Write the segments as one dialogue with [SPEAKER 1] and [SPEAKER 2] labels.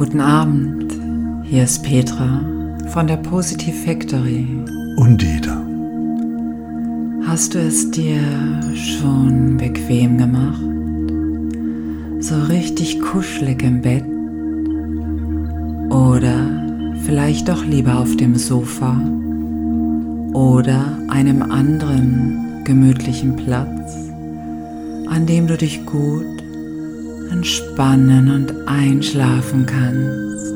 [SPEAKER 1] Guten Abend, hier ist Petra von der Positive Factory.
[SPEAKER 2] Und Dieter.
[SPEAKER 1] Hast du es dir schon bequem gemacht? So richtig kuschelig im Bett? Oder vielleicht doch lieber auf dem Sofa? Oder einem anderen gemütlichen Platz, an dem du dich gut entspannen und einschlafen kannst.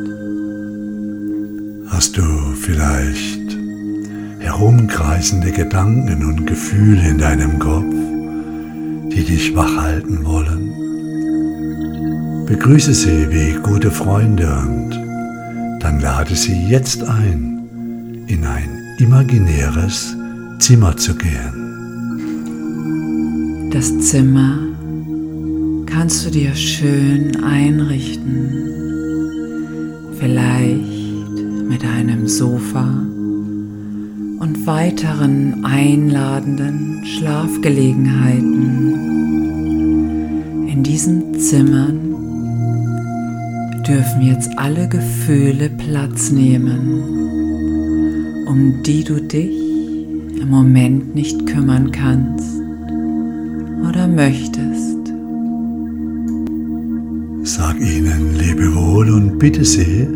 [SPEAKER 2] Hast du vielleicht herumkreisende Gedanken und Gefühle in deinem Kopf, die dich wach halten wollen? Begrüße sie wie gute Freunde und dann lade sie jetzt ein, in ein imaginäres Zimmer zu gehen.
[SPEAKER 1] Das Zimmer kannst du dir schön einrichten. Vielleicht mit einem Sofa und weiteren einladenden Schlafgelegenheiten. In diesen Zimmern dürfen jetzt alle Gefühle Platz nehmen, um die du dich im Moment nicht kümmern kannst oder möchtest.
[SPEAKER 2] Sag ihnen Lebewohl und bitte sie,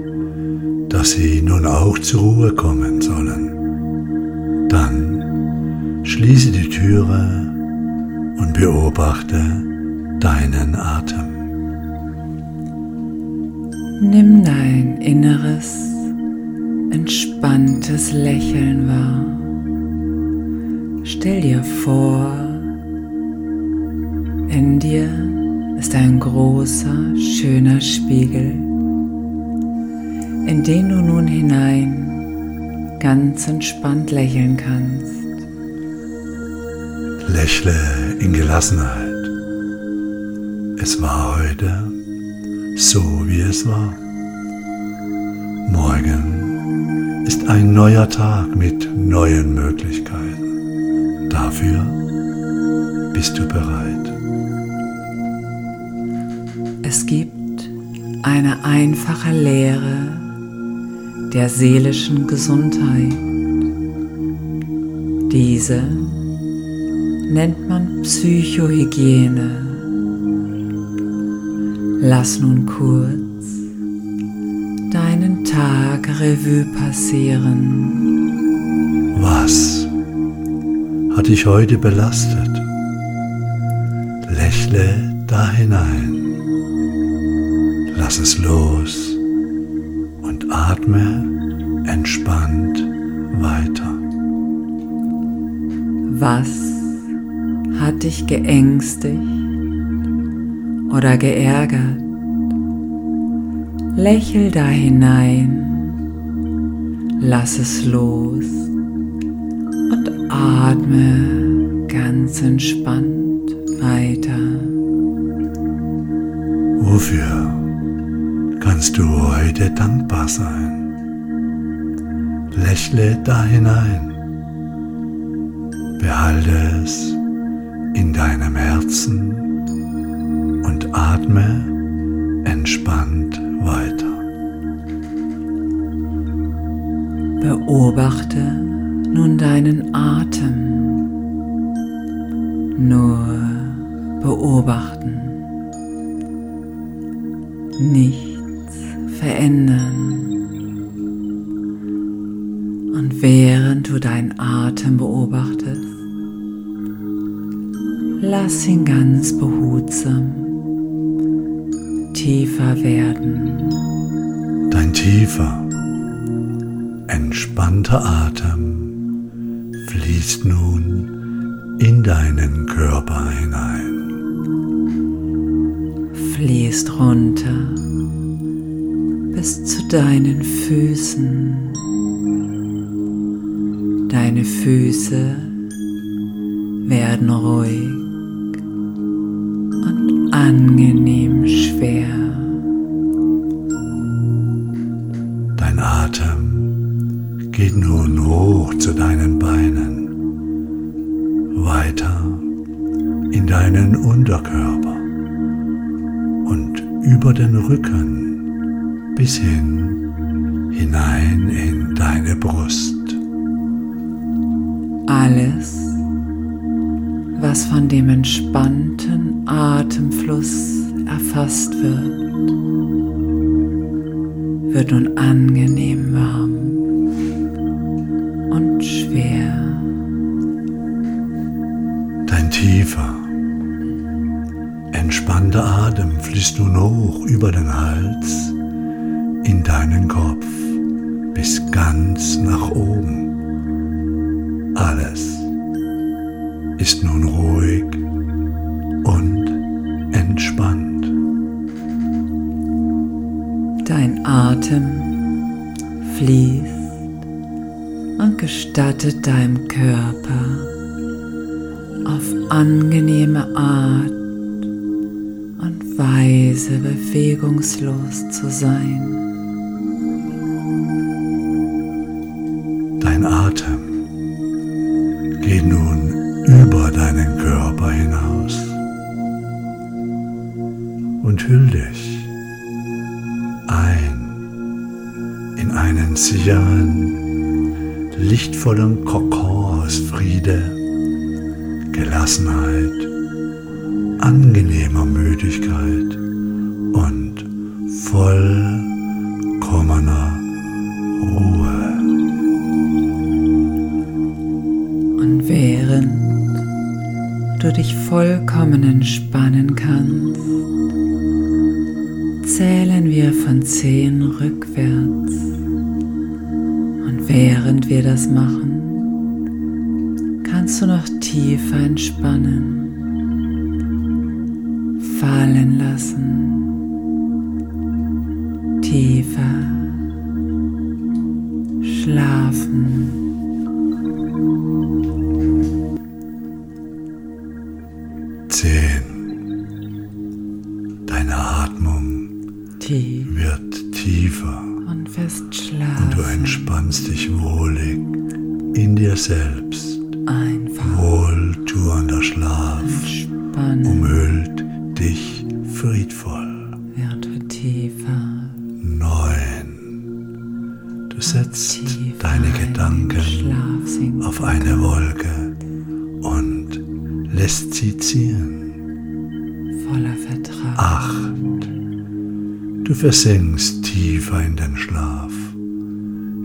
[SPEAKER 2] dass sie nun auch zur Ruhe kommen sollen. Dann schließe die Türe und beobachte deinen Atem.
[SPEAKER 1] Nimm dein inneres, entspanntes Lächeln wahr. Stell dir vor, in dir ist ein großer, schöner Spiegel, in den du nun hinein ganz entspannt lächeln kannst.
[SPEAKER 2] Lächle in Gelassenheit. Es war heute so, wie es war. Morgen ist ein neuer Tag mit neuen Möglichkeiten. Dafür bist du bereit.
[SPEAKER 1] Es gibt eine einfache Lehre der seelischen Gesundheit. Diese nennt man Psychohygiene. Lass nun kurz deinen Tag Revue passieren.
[SPEAKER 2] Was hat dich heute belastet? Lächle da hinein. Lass es los und atme entspannt weiter.
[SPEAKER 1] Was hat dich geängstigt oder geärgert? Lächel da hinein, lass es los und atme ganz entspannt weiter.
[SPEAKER 2] Wofür kannst du heute dankbar sein? Lächle da hinein. Behalte es in deinem Herzen und atme entspannt weiter.
[SPEAKER 1] Beobachte nun deinen Atem. Nur beobachten. Nichts verändern. Und während du deinen Atem beobachtest, lass ihn ganz behutsam tiefer werden.
[SPEAKER 2] Dein tiefer, entspannter Atem fließt nun in deinen Körper hinein.
[SPEAKER 1] Fließt runter bis zu deinen Füßen. Deine Füße werden ruhig und angenehm schwer.
[SPEAKER 2] Dein Atem geht nun hoch zu deinen Beinen, weiter in deinen Unterkörper und über den Rücken bis hin hinein in deine Brust.
[SPEAKER 1] Alles, was von dem entspannten Atemfluss erfasst wird, wird nun angenehm warm und schwer.
[SPEAKER 2] Dein tiefer, entspannter Atem fließt nun hoch über den Hals in deinen Kopf bis ganz nach oben. Alles ist nun ruhig und entspannt.
[SPEAKER 1] Dein Atem fließt und gestattet deinem Körper auf angenehme Art und Weise bewegungslos zu sein.
[SPEAKER 2] Dein Atem geht nun über deinen Körper hinaus und hüll dich ein in einen sicheren, lichtvollen Kokon aus Friede, Gelassenheit, angenehmer Müdigkeit und vollkommener
[SPEAKER 1] du dich vollkommen entspannen kannst, zählen wir von 10 rückwärts. Und während wir das machen, kannst du noch tiefer entspannen, fallen lassen, tiefer schlafen. Tief
[SPEAKER 2] wird tiefer
[SPEAKER 1] und fest
[SPEAKER 2] und du
[SPEAKER 1] schlafen.
[SPEAKER 2] entspannst dich wohlig in dir selbst.
[SPEAKER 1] Einfach
[SPEAKER 2] Wohltuender Schlaf
[SPEAKER 1] entspannen.
[SPEAKER 2] umhüllt dich friedvoll.
[SPEAKER 1] Wird du tiefer,
[SPEAKER 2] Neun. Du setzt
[SPEAKER 1] tiefer
[SPEAKER 2] deine Gedanken auf eine Wolke und lässt sie ziehen.
[SPEAKER 1] voller Vertrauen.
[SPEAKER 2] Acht. Du versinkst tiefer in den Schlaf,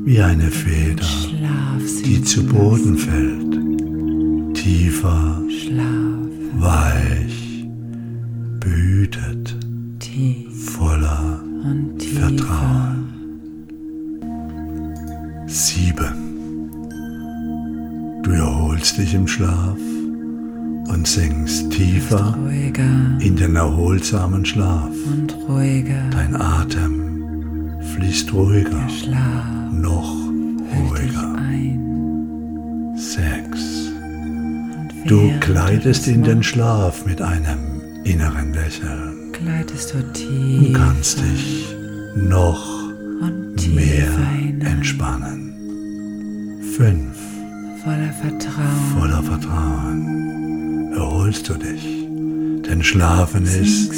[SPEAKER 2] wie eine Feder, die zu Boden fällt. Tiefer, weich, behütet, voller. Vertrauen. Sieben. Du erholst dich im Schlaf und sinkst tiefer in den erholsamen Schlaf.
[SPEAKER 1] und ruhiger.
[SPEAKER 2] Dein Atem fließt ruhiger,
[SPEAKER 1] Schlaf
[SPEAKER 2] noch ruhiger.
[SPEAKER 1] ein.
[SPEAKER 2] Sechs.
[SPEAKER 1] Und
[SPEAKER 2] Du
[SPEAKER 1] das
[SPEAKER 2] in den Schlaf mit einem inneren Lächeln
[SPEAKER 1] gleitest du
[SPEAKER 2] und
[SPEAKER 1] tief
[SPEAKER 2] kannst dich noch
[SPEAKER 1] und
[SPEAKER 2] mehr entspannen. Fünf.
[SPEAKER 1] Voller Vertrauen.
[SPEAKER 2] Voller Vertrauen erholst du dich, denn Schlafen ist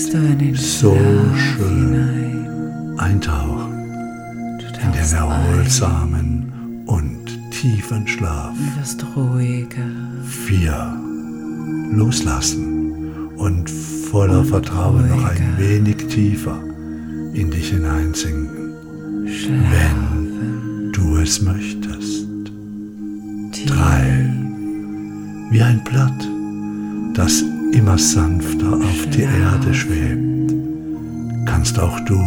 [SPEAKER 2] so
[SPEAKER 1] Schlaf
[SPEAKER 2] schön.
[SPEAKER 1] hinein.
[SPEAKER 2] Eintauchen in den
[SPEAKER 1] ein
[SPEAKER 2] erholsamen und tiefen Schlaf.
[SPEAKER 1] und wirst ruhiger.
[SPEAKER 2] Vier. Loslassen und voller
[SPEAKER 1] Und
[SPEAKER 2] Vertrauen noch ein wenig tiefer in dich hineinsinken,
[SPEAKER 1] Schlafen.
[SPEAKER 2] du es möchtest.
[SPEAKER 1] Tief.
[SPEAKER 2] Drei. Wie ein Blatt, das immer sanfter auf die Erde schwebt, kannst auch du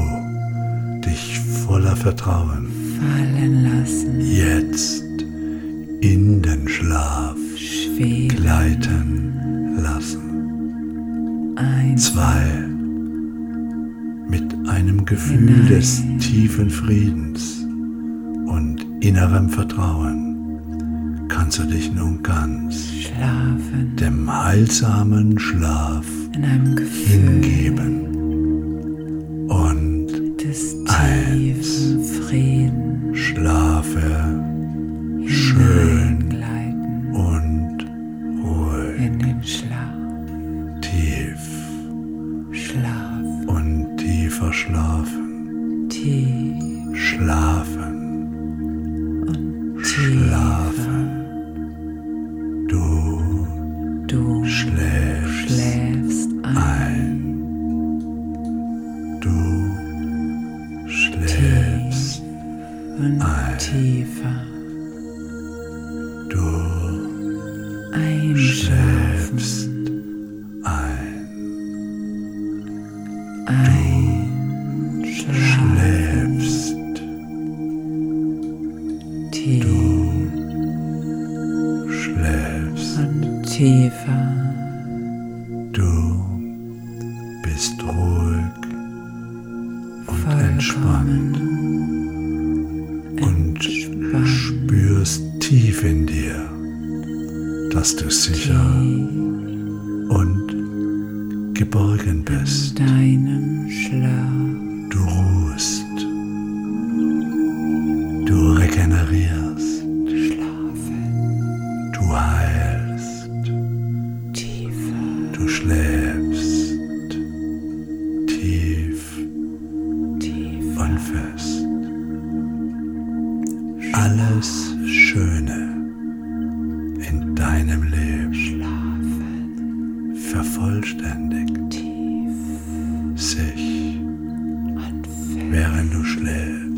[SPEAKER 2] dich voller Vertrauen
[SPEAKER 1] Fallen lassen.
[SPEAKER 2] jetzt in den Schlaf
[SPEAKER 1] Schweben.
[SPEAKER 2] gleiten lassen.
[SPEAKER 1] Ein.
[SPEAKER 2] Zwei. Mit einem Gefühl
[SPEAKER 1] Hinein.
[SPEAKER 2] des tiefen Friedens und innerem Vertrauen kannst du dich nun ganz
[SPEAKER 1] Schlafen.
[SPEAKER 2] dem heilsamen Schlaf
[SPEAKER 1] In einem Gefühl
[SPEAKER 2] hingeben und
[SPEAKER 1] des
[SPEAKER 2] Eins.
[SPEAKER 1] Frieden.
[SPEAKER 2] schlafe schön und ruhig,
[SPEAKER 1] in den Schlaf.
[SPEAKER 2] tief
[SPEAKER 1] Schlaf.
[SPEAKER 2] und tiefer schlafen.
[SPEAKER 1] tief
[SPEAKER 2] schlafen,
[SPEAKER 1] ein. tiefer
[SPEAKER 2] Du schläfst ein.
[SPEAKER 1] einschlafen,
[SPEAKER 2] Schläfst.
[SPEAKER 1] tief
[SPEAKER 2] Schläfst.
[SPEAKER 1] und tiefer.
[SPEAKER 2] Du bist ruhig und entspannt dass du sicher und geborgen bist.
[SPEAKER 1] deinem Schlaf.
[SPEAKER 2] Du ruhst. Während du schläfst.